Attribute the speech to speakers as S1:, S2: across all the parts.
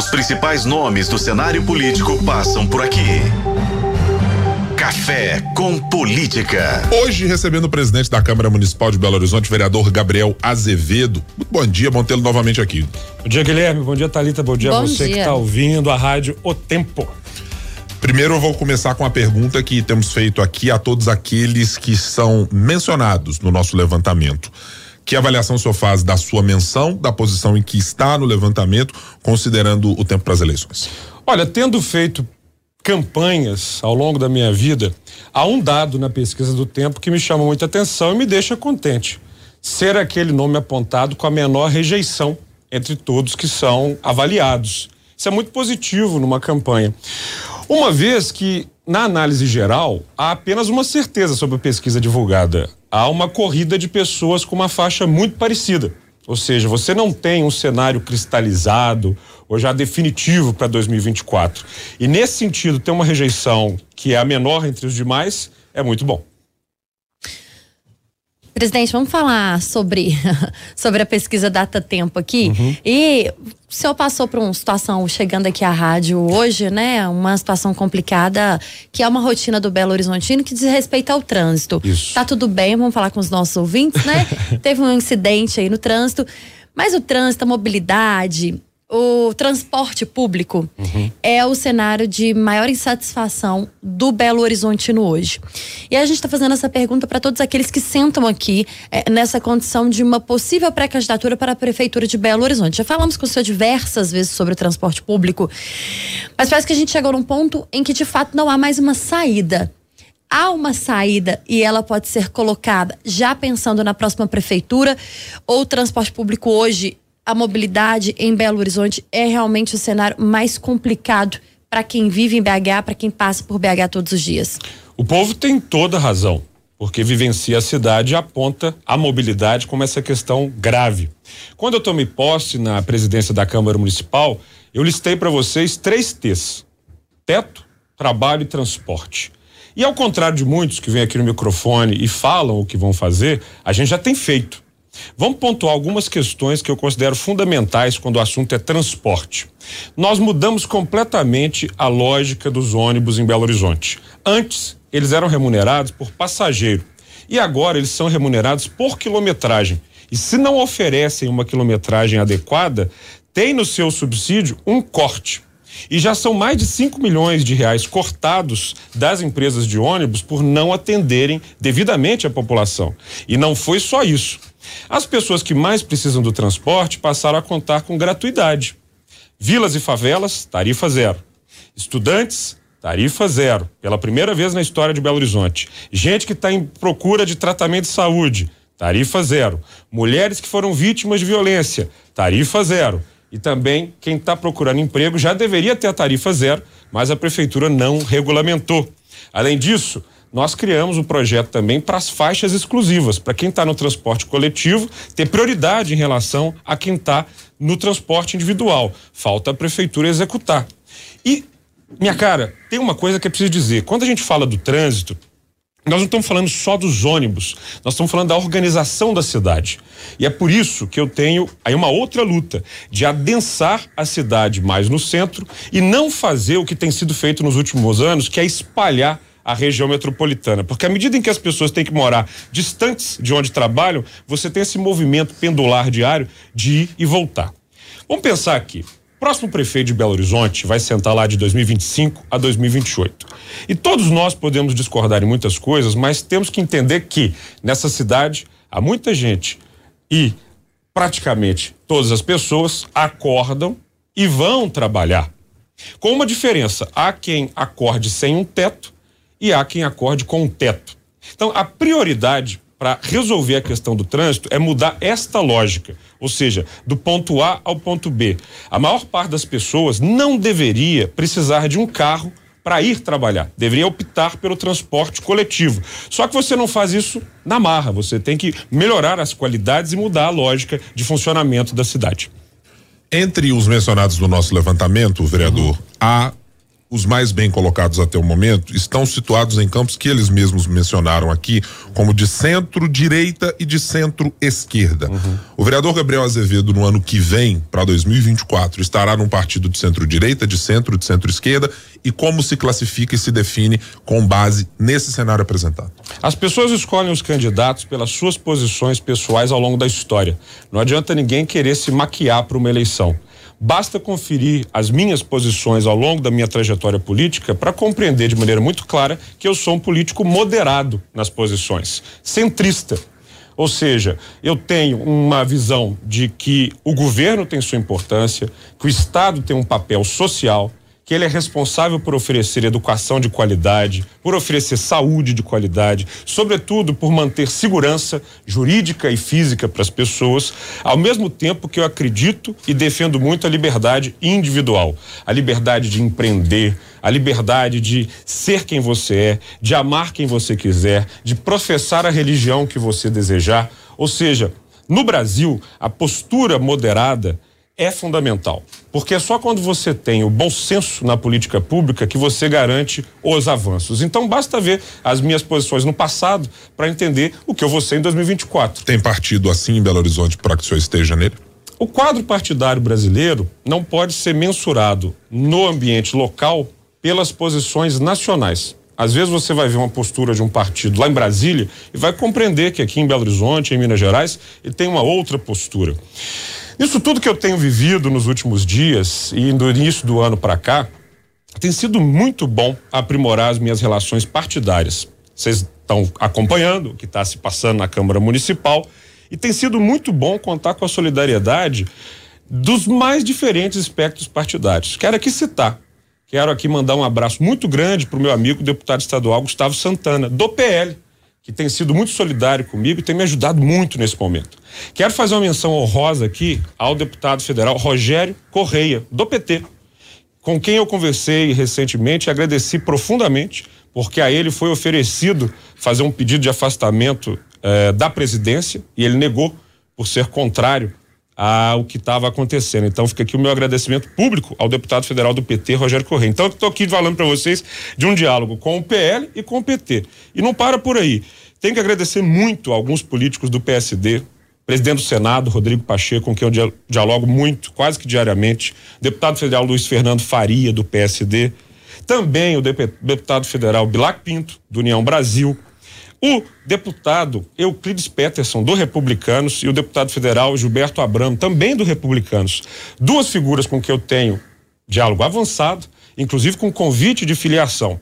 S1: Os principais nomes do cenário político passam por aqui. Café com Política.
S2: Hoje recebendo o presidente da Câmara Municipal de Belo Horizonte, vereador Gabriel Azevedo. Muito bom dia, bom tê-lo novamente aqui.
S3: Bom dia, Guilherme. Bom dia, Talita. Bom dia bom a você dia. que está ouvindo a rádio O Tempo.
S2: Primeiro eu vou começar com a pergunta que temos feito aqui a todos aqueles que são mencionados no nosso levantamento. Que avaliação o senhor faz da sua menção, da posição em que está no levantamento, considerando o tempo para as eleições?
S3: Olha, tendo feito campanhas ao longo da minha vida, há um dado na pesquisa do tempo que me chama muita atenção e me deixa contente. Ser aquele nome apontado com a menor rejeição entre todos que são avaliados. Isso é muito positivo numa campanha. Uma vez que, na análise geral, há apenas uma certeza sobre a pesquisa divulgada. Há uma corrida de pessoas com uma faixa muito parecida. Ou seja, você não tem um cenário cristalizado ou já definitivo para 2024. E nesse sentido, ter uma rejeição que é a menor entre os demais é muito bom.
S4: Presidente, vamos falar sobre, sobre a pesquisa Data Tempo aqui. Uhum. E o senhor passou por uma situação chegando aqui à rádio hoje, né? Uma situação complicada, que é uma rotina do Belo Horizontino que diz respeito ao trânsito. Isso. Tá tudo bem, vamos falar com os nossos ouvintes, né? Teve um incidente aí no trânsito. Mas o trânsito, a mobilidade, o transporte público uhum. é o cenário de maior insatisfação do Belo Horizontino hoje. E a gente está fazendo essa pergunta para todos aqueles que sentam aqui é, nessa condição de uma possível pré-candidatura para a Prefeitura de Belo Horizonte. Já falamos com o senhor diversas vezes sobre o transporte público, mas parece que a gente chegou num ponto em que de fato não há mais uma saída há uma saída e ela pode ser colocada já pensando na próxima prefeitura ou o transporte público hoje a mobilidade em Belo Horizonte é realmente o cenário mais complicado para quem vive em BH, para quem passa por BH todos os dias.
S3: O povo tem toda razão, porque vivencia a cidade e aponta a mobilidade como essa questão grave. Quando eu tomei posse na presidência da Câmara Municipal, eu listei para vocês três T's: teto, trabalho e transporte. E ao contrário de muitos que vêm aqui no microfone e falam o que vão fazer, a gente já tem feito. Vamos pontuar algumas questões que eu considero fundamentais quando o assunto é transporte. Nós mudamos completamente a lógica dos ônibus em Belo Horizonte. Antes, eles eram remunerados por passageiro e agora eles são remunerados por quilometragem. E se não oferecem uma quilometragem adequada, tem no seu subsídio um corte. E já são mais de 5 milhões de reais cortados das empresas de ônibus por não atenderem devidamente a população. E não foi só isso. As pessoas que mais precisam do transporte passaram a contar com gratuidade. Vilas e favelas, tarifa zero. Estudantes, tarifa zero. Pela primeira vez na história de Belo Horizonte. Gente que está em procura de tratamento de saúde, tarifa zero. Mulheres que foram vítimas de violência, tarifa zero. E também quem está procurando emprego já deveria ter a tarifa zero, mas a prefeitura não regulamentou. Além disso, nós criamos um projeto também para as faixas exclusivas, para quem está no transporte coletivo ter prioridade em relação a quem está no transporte individual. Falta a prefeitura executar. E, minha cara, tem uma coisa que é preciso dizer: quando a gente fala do trânsito, nós não estamos falando só dos ônibus, nós estamos falando da organização da cidade. E é por isso que eu tenho aí uma outra luta de adensar a cidade mais no centro e não fazer o que tem sido feito nos últimos anos, que é espalhar a região metropolitana. Porque à medida em que as pessoas têm que morar distantes de onde trabalham, você tem esse movimento pendular diário de ir e voltar. Vamos pensar aqui. Próximo prefeito de Belo Horizonte vai sentar lá de 2025 a 2028. E todos nós podemos discordar em muitas coisas, mas temos que entender que nessa cidade há muita gente e praticamente todas as pessoas acordam e vão trabalhar. Com uma diferença: há quem acorde sem um teto e há quem acorde com um teto. Então, a prioridade para resolver a questão do trânsito é mudar esta lógica, ou seja, do ponto A ao ponto B. A maior parte das pessoas não deveria precisar de um carro para ir trabalhar, deveria optar pelo transporte coletivo. Só que você não faz isso na marra, você tem que melhorar as qualidades e mudar a lógica de funcionamento da cidade.
S2: Entre os mencionados no nosso levantamento, vereador, há os mais bem colocados até o momento estão situados em campos que eles mesmos mencionaram aqui, como de centro-direita e de centro-esquerda. Uhum. O vereador Gabriel Azevedo, no ano que vem, para 2024, estará num partido de centro-direita, de centro, de centro-esquerda e como se classifica e se define com base nesse cenário apresentado?
S3: As pessoas escolhem os candidatos pelas suas posições pessoais ao longo da história. Não adianta ninguém querer se maquiar para uma eleição. Basta conferir as minhas posições ao longo da minha trajetória política para compreender de maneira muito clara que eu sou um político moderado nas posições, centrista. Ou seja, eu tenho uma visão de que o governo tem sua importância, que o Estado tem um papel social, que ele é responsável por oferecer educação de qualidade, por oferecer saúde de qualidade, sobretudo por manter segurança jurídica e física para as pessoas, ao mesmo tempo que eu acredito e defendo muito a liberdade individual, a liberdade de empreender, a liberdade de ser quem você é, de amar quem você quiser, de professar a religião que você desejar. Ou seja, no Brasil, a postura moderada é fundamental, porque é só quando você tem o bom senso na política pública que você garante os avanços. Então basta ver as minhas posições no passado para entender o que eu vou ser em 2024.
S2: Tem partido assim em Belo Horizonte para que o senhor esteja nele?
S3: O quadro partidário brasileiro não pode ser mensurado no ambiente local pelas posições nacionais. Às vezes você vai ver uma postura de um partido lá em Brasília e vai compreender que aqui em Belo Horizonte, em Minas Gerais, ele tem uma outra postura. Isso tudo que eu tenho vivido nos últimos dias e do início do ano para cá, tem sido muito bom aprimorar as minhas relações partidárias. Vocês estão acompanhando o que está se passando na Câmara Municipal e tem sido muito bom contar com a solidariedade dos mais diferentes espectros partidários. Quero aqui citar, quero aqui mandar um abraço muito grande para o meu amigo deputado estadual Gustavo Santana, do PL que tem sido muito solidário comigo e tem me ajudado muito nesse momento. Quero fazer uma menção honrosa aqui ao deputado federal Rogério Correia, do PT, com quem eu conversei recentemente e agradeci profundamente, porque a ele foi oferecido fazer um pedido de afastamento eh, da presidência e ele negou por ser contrário ao que estava acontecendo. Então fica aqui o meu agradecimento público ao deputado federal do PT, Rogério Correia. Então estou aqui falando para vocês de um diálogo com o PL e com o PT. E não para por aí. Tem que agradecer muito a alguns políticos do PSD, presidente do Senado, Rodrigo Pacheco, com quem eu dialogo muito, quase que diariamente, deputado federal Luiz Fernando Faria, do PSD, também o deputado federal Bilac Pinto, do União Brasil, o deputado Euclides Peterson, do Republicanos, e o deputado federal Gilberto Abramo, também do Republicanos. Duas figuras com que eu tenho diálogo avançado, inclusive com convite de filiação.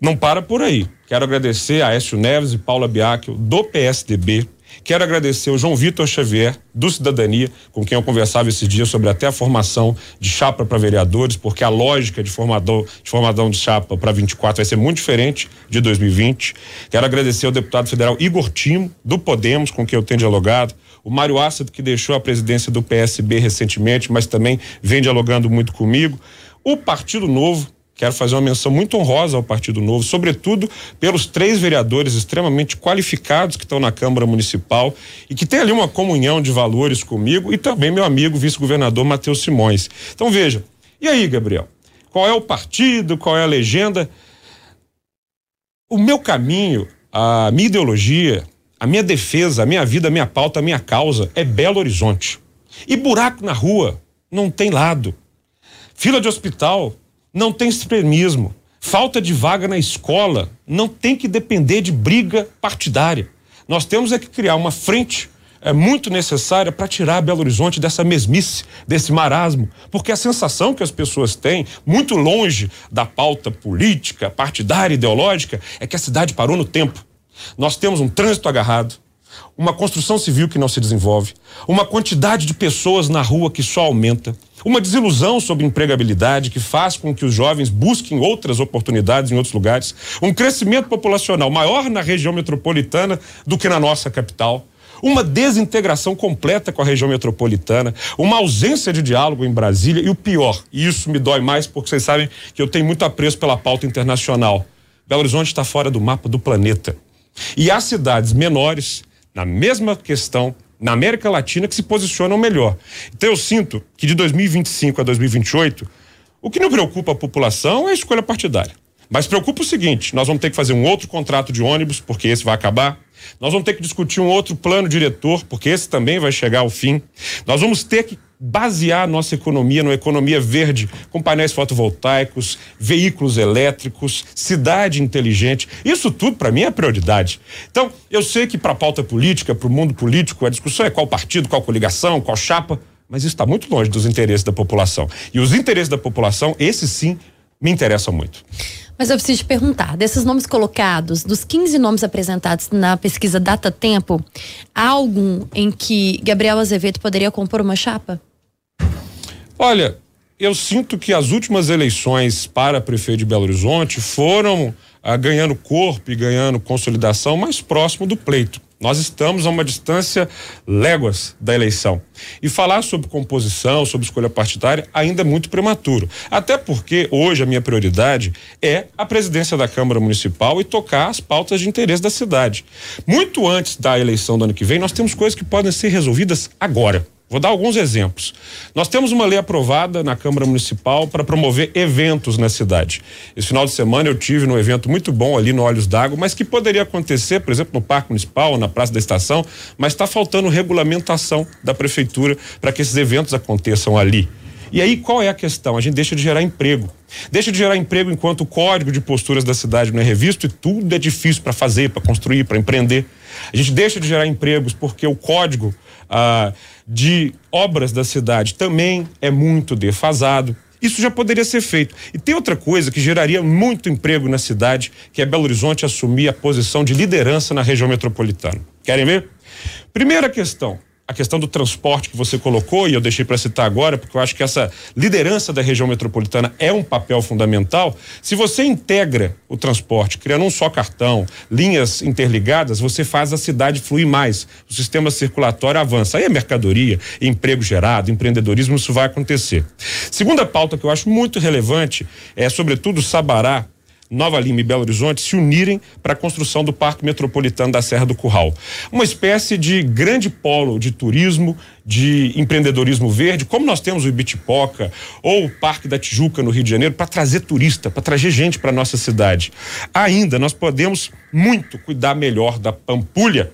S3: Não para por aí. Quero agradecer a Écio Neves e Paula Biacchio, do PSDB, Quero agradecer o João Vitor Xavier, do Cidadania, com quem eu conversava esses dias sobre até a formação de chapa para vereadores, porque a lógica de formador, de formadão de chapa para 24 vai ser muito diferente de 2020. Quero agradecer ao deputado federal Igor Timo, do Podemos, com quem eu tenho dialogado, o Mário Ácido, que deixou a presidência do PSB recentemente, mas também vem dialogando muito comigo. O Partido Novo, Quero fazer uma menção muito honrosa ao Partido Novo, sobretudo pelos três vereadores extremamente qualificados que estão na Câmara Municipal e que tem ali uma comunhão de valores comigo e também meu amigo vice-governador Matheus Simões. Então veja, e aí, Gabriel? Qual é o partido? Qual é a legenda? O meu caminho, a minha ideologia, a minha defesa, a minha vida, a minha pauta, a minha causa é Belo Horizonte. E buraco na rua não tem lado. Fila de hospital não tem extremismo. Falta de vaga na escola não tem que depender de briga partidária. Nós temos é que criar uma frente é muito necessária para tirar Belo Horizonte dessa mesmice, desse marasmo, porque a sensação que as pessoas têm, muito longe da pauta política, partidária, ideológica, é que a cidade parou no tempo. Nós temos um trânsito agarrado, uma construção civil que não se desenvolve, uma quantidade de pessoas na rua que só aumenta, uma desilusão sobre empregabilidade que faz com que os jovens busquem outras oportunidades em outros lugares, um crescimento populacional maior na região metropolitana do que na nossa capital, uma desintegração completa com a região metropolitana, uma ausência de diálogo em Brasília. E o pior, e isso me dói mais porque vocês sabem que eu tenho muito apreço pela pauta internacional. Belo Horizonte está fora do mapa do planeta. E há cidades menores na mesma questão na América Latina que se posicionam melhor. Então eu sinto que de 2025 a 2028 O que não preocupa a população é a escolha partidária. Mas preocupa o seguinte: nós vamos ter que fazer um outro contrato de ônibus, porque esse vai acabar. Nós vamos ter que discutir um outro plano diretor, porque esse também vai chegar ao fim. Nós vamos ter que basear nossa economia numa economia verde, com painéis fotovoltaicos, veículos elétricos, cidade inteligente. Isso tudo para mim é prioridade. Então, eu sei que para a pauta política, para o mundo político, a discussão é qual partido, qual coligação, qual chapa, mas isso está muito longe dos interesses da população. E os interesses da população, esses sim, me interessam muito.
S4: Mas eu preciso te perguntar, desses nomes colocados, dos 15 nomes apresentados na pesquisa Data Tempo, há algum em que Gabriel Azevedo poderia compor uma chapa?
S3: Olha, eu sinto que as últimas eleições para prefeito de Belo Horizonte foram ah, ganhando corpo e ganhando consolidação mais próximo do pleito. Nós estamos a uma distância léguas da eleição. E falar sobre composição, sobre escolha partidária, ainda é muito prematuro. Até porque hoje a minha prioridade é a presidência da Câmara Municipal e tocar as pautas de interesse da cidade. Muito antes da eleição do ano que vem, nós temos coisas que podem ser resolvidas agora. Vou dar alguns exemplos. Nós temos uma lei aprovada na Câmara Municipal para promover eventos na cidade. Esse final de semana eu tive num evento muito bom ali no Olhos d'Água, mas que poderia acontecer, por exemplo, no Parque Municipal, na Praça da Estação, mas está faltando regulamentação da prefeitura para que esses eventos aconteçam ali. E aí qual é a questão? A gente deixa de gerar emprego. Deixa de gerar emprego enquanto o código de posturas da cidade não é revisto e tudo é difícil para fazer, para construir, para empreender. A gente deixa de gerar empregos porque o código ah, de obras da cidade também é muito defasado. Isso já poderia ser feito. E tem outra coisa que geraria muito emprego na cidade, que é Belo Horizonte assumir a posição de liderança na região metropolitana. Querem ver? Primeira questão: a questão do transporte que você colocou, e eu deixei para citar agora, porque eu acho que essa liderança da região metropolitana é um papel fundamental. Se você integra o transporte, criando um só cartão, linhas interligadas, você faz a cidade fluir mais, o sistema circulatório avança. Aí é mercadoria, emprego gerado, empreendedorismo, isso vai acontecer. Segunda pauta que eu acho muito relevante é, sobretudo, Sabará, Nova Lima e Belo Horizonte se unirem para a construção do Parque Metropolitano da Serra do Curral. Uma espécie de grande polo de turismo, de empreendedorismo verde, como nós temos o Ibitipoca ou o Parque da Tijuca no Rio de Janeiro, para trazer turista, para trazer gente para nossa cidade. Ainda nós podemos muito cuidar melhor da Pampulha,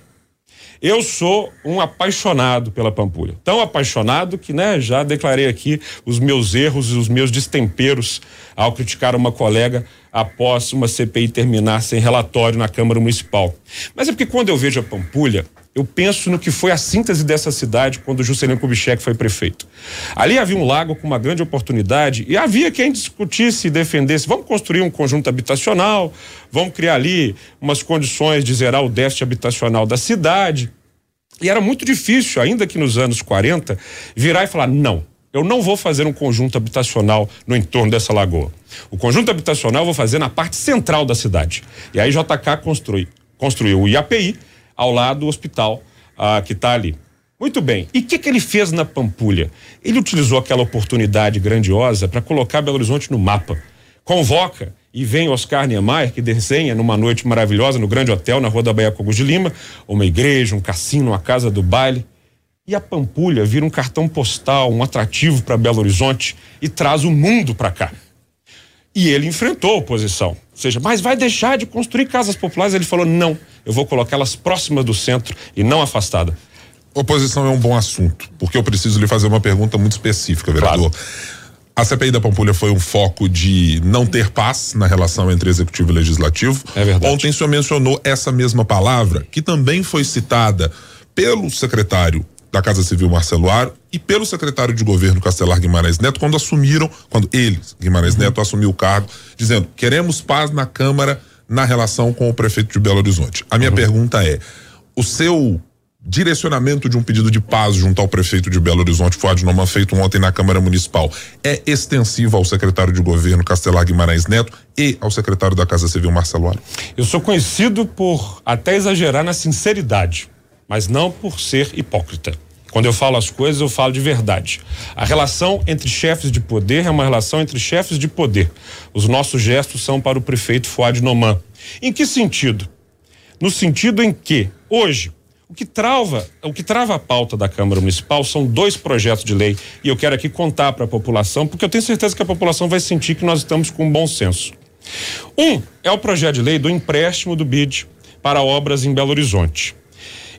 S3: eu sou um apaixonado pela Pampulha. Tão apaixonado que, né, já declarei aqui os meus erros e os meus destemperos ao criticar uma colega após uma CPI terminar sem relatório na Câmara Municipal. Mas é porque quando eu vejo a Pampulha, eu penso no que foi a síntese dessa cidade quando Juscelino Kubitschek foi prefeito. Ali havia um lago com uma grande oportunidade e havia quem discutisse e defendesse, vamos construir um conjunto habitacional, vamos criar ali umas condições de zerar o déficit habitacional da cidade. E era muito difícil, ainda que nos anos 40, virar e falar: não, eu não vou fazer um conjunto habitacional no entorno dessa lagoa. O conjunto habitacional eu vou fazer na parte central da cidade. E aí JK construi, construiu o IAPI ao lado do hospital ah, que está ali. Muito bem. E o que, que ele fez na Pampulha? Ele utilizou aquela oportunidade grandiosa para colocar Belo Horizonte no mapa. Convoca e vem Oscar Niemeyer, que desenha numa noite maravilhosa no grande hotel na Rua da Bahia Cogos de Lima, uma igreja, um cassino, uma casa do baile. E a Pampulha vira um cartão postal, um atrativo para Belo Horizonte e traz o mundo para cá. E ele enfrentou a oposição. Ou seja, mas vai deixar de construir casas populares? Ele falou: não, eu vou colocá-las próximas do centro e não afastada.
S2: Oposição é um bom assunto, porque eu preciso lhe fazer uma pergunta muito específica, vereador. Claro. A CPI da Pampulha foi um foco de não ter paz na relação entre executivo e legislativo.
S3: É verdade.
S2: Ontem o senhor mencionou essa mesma palavra, que também foi citada pelo secretário da Casa Civil Marcelo Aro e pelo secretário de governo Castelar Guimarães Neto quando assumiram, quando eles, Guimarães uhum. Neto, assumiu o cargo, dizendo: queremos paz na Câmara na relação com o prefeito de Belo Horizonte. A minha uhum. pergunta é: o seu direcionamento de um pedido de paz junto ao prefeito de Belo Horizonte, Fuad Noman, feito ontem na Câmara Municipal, é extensivo ao secretário de governo Castelar Guimarães Neto e ao secretário da Casa Civil Marcelo Aro?
S3: Eu sou conhecido por até exagerar na sinceridade mas não por ser hipócrita. Quando eu falo as coisas, eu falo de verdade. A relação entre chefes de poder é uma relação entre chefes de poder. Os nossos gestos são para o prefeito Fuad Noman. Em que sentido? No sentido em que, hoje, O que trava, o que trava a pauta da Câmara Municipal são dois projetos de lei e eu quero aqui contar para a população, porque eu tenho certeza que a população vai sentir que nós estamos com bom senso. Um é o projeto de lei do empréstimo do BID para obras em Belo Horizonte.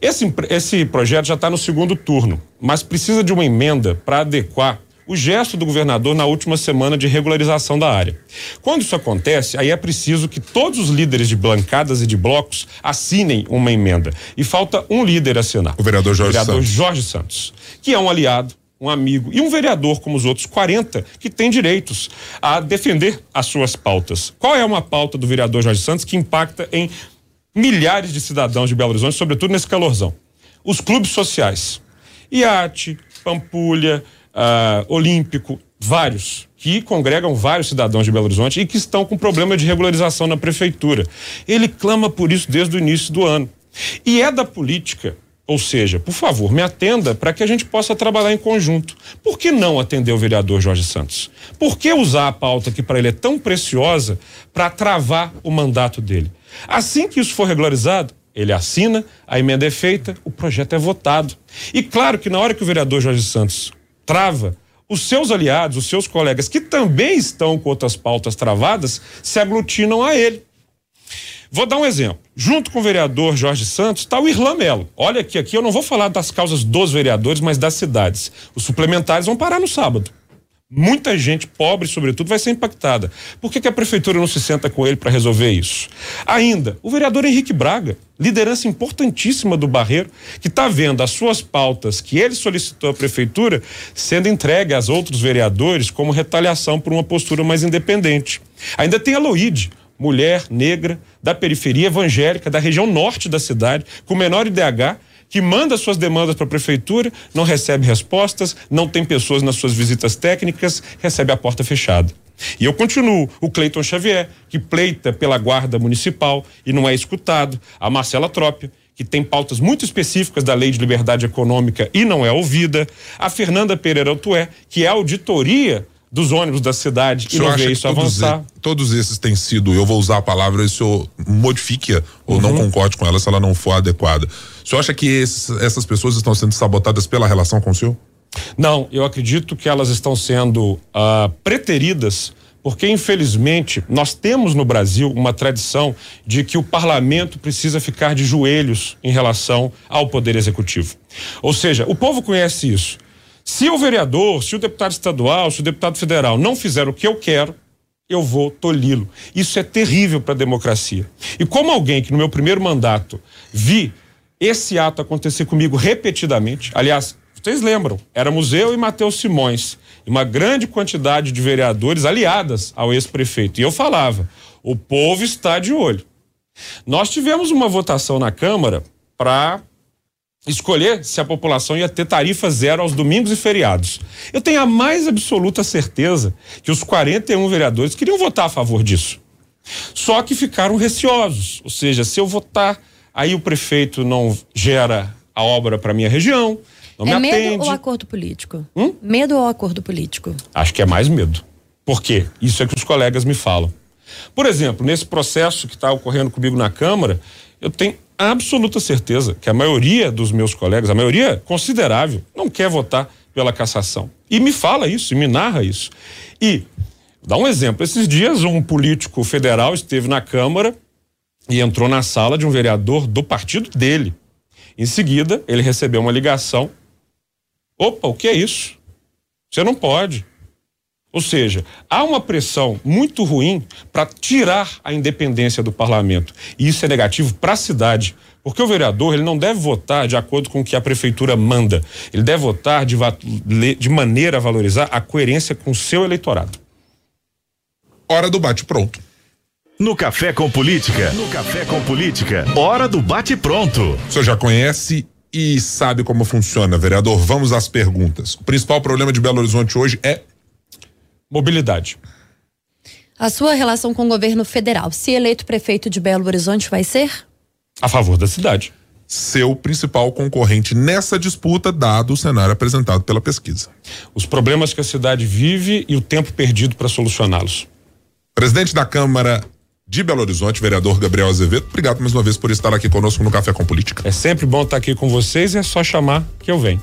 S3: Esse, esse projeto já está no segundo turno, mas precisa de uma emenda para adequar o gesto do governador na última semana de regularização da área. Quando isso acontece, aí é preciso que todos os líderes de bancadas e de blocos assinem uma emenda. E falta um líder assinar.
S2: O vereador Jorge
S3: o vereador
S2: Santos.
S3: Jorge Santos, que é um aliado, um amigo e um vereador como os outros 40 que tem direitos a defender as suas pautas. Qual é uma pauta do vereador Jorge Santos que impacta em milhares de cidadãos de Belo Horizonte, sobretudo nesse calorzão? Os clubes sociais. Iate, Pampulha, uh, Olímpico, vários, que congregam vários cidadãos de Belo Horizonte e que estão com problema de regularização na prefeitura. Ele clama por isso desde o início do ano. E é da política, ou seja, por favor, me atenda para que a gente possa trabalhar em conjunto. Por que não atender o vereador Jorge Santos? Por que usar a pauta que para ele é tão preciosa para travar o mandato dele? Assim que isso for regularizado, ele assina, a emenda é feita, o projeto é votado. E claro que na hora que o vereador Jorge Santos trava, os seus aliados, os seus colegas que também estão com outras pautas travadas, se aglutinam a ele. Vou dar um exemplo. Junto com o vereador Jorge Santos está o Irlan Melo. Olha aqui, aqui eu não vou falar das causas dos vereadores, mas das cidades. Os suplementares vão parar no sábado. Muita gente pobre, sobretudo, vai ser impactada. Por que, que a prefeitura não se senta com ele para resolver isso? Ainda, o vereador Henrique Braga, liderança importantíssima do Barreiro, que está vendo as suas pautas que ele solicitou à prefeitura sendo entregue aos outros vereadores como retaliação por uma postura mais independente. Ainda tem a Loide, mulher negra da periferia evangélica da região norte da cidade, com menor IDH que manda suas demandas para a prefeitura, não recebe respostas, não tem pessoas nas suas visitas técnicas, recebe a porta fechada. E eu continuo, o Cleiton Xavier, que pleita pela guarda municipal e não é escutado, a Marcela Trópia, que tem pautas muito específicas da Lei de Liberdade Econômica e não é ouvida, a Fernanda Pereira Tué, que é auditoria dos ônibus da cidade e não vê isso avançar.
S2: Todos, todos esses têm sido, eu vou usar a palavra, se eu modifique ou uhum. não concorde com ela se ela não for adequada. O senhor acha que esses, essas pessoas estão sendo sabotadas pela relação com o senhor?
S3: Não, eu acredito que elas estão sendo uh, preteridas porque infelizmente nós temos no Brasil uma tradição de que o parlamento precisa ficar de joelhos em relação ao poder executivo. Ou seja, o povo conhece isso. Se o vereador, se o deputado estadual, se o deputado federal não fizer o que eu quero, eu vou tolhi-lo. Isso é terrível para a democracia. E como alguém que no meu primeiro mandato vi esse ato acontecer comigo repetidamente, aliás, vocês lembram, éramos eu e Matheus Simões, uma grande quantidade de vereadores aliadas ao ex-prefeito. E eu falava: o povo está de olho. Nós tivemos uma votação na Câmara para escolher se a população ia ter tarifa zero aos domingos e feriados. Eu tenho a mais absoluta certeza que os 41 vereadores queriam votar a favor disso. Só que ficaram receosos, ou seja, se eu votar, aí o prefeito não gera a obra para minha região, não
S4: é
S3: me
S4: atende.
S3: medo
S4: ou acordo político?
S3: Hum?
S4: Medo ou acordo político?
S3: Acho que é mais medo. Por quê? Isso é que os colegas me falam. Por exemplo, nesse processo que está ocorrendo comigo na Câmara, eu tenho absoluta certeza que a maioria dos meus colegas, a maioria considerável, não quer votar pela cassação. E me fala isso, e me narra isso. E, dá um exemplo, esses dias um político federal esteve na Câmara e entrou na sala de um vereador do partido dele. Em seguida, ele recebeu uma ligação. Opa, o que é isso? Você não pode. Ou seja, há uma pressão muito ruim para tirar a independência do parlamento. E isso é negativo para a cidade. Porque o vereador ele não deve votar de acordo com o que a prefeitura manda. Ele deve votar de, de maneira a valorizar a coerência com o seu eleitorado.
S2: Hora do bate-pronto.
S1: No Café com Política. No Café com Política. Hora do bate-pronto.
S2: O senhor já conhece e sabe como funciona, vereador. Vamos às perguntas. O principal problema de Belo Horizonte hoje é
S3: Mobilidade.
S4: A sua relação com o governo federal, se eleito prefeito de Belo Horizonte, vai ser?
S3: A favor da cidade.
S2: Seu principal concorrente nessa disputa, dado o cenário apresentado pela pesquisa.
S3: Os problemas que a cidade vive e o tempo perdido para solucioná-los.
S2: Presidente da Câmara de Belo Horizonte, vereador Gabriel Azevedo, obrigado mais uma vez por estar aqui conosco no Café com Política.
S3: É sempre bom estar aqui com vocês e é só chamar que eu venho.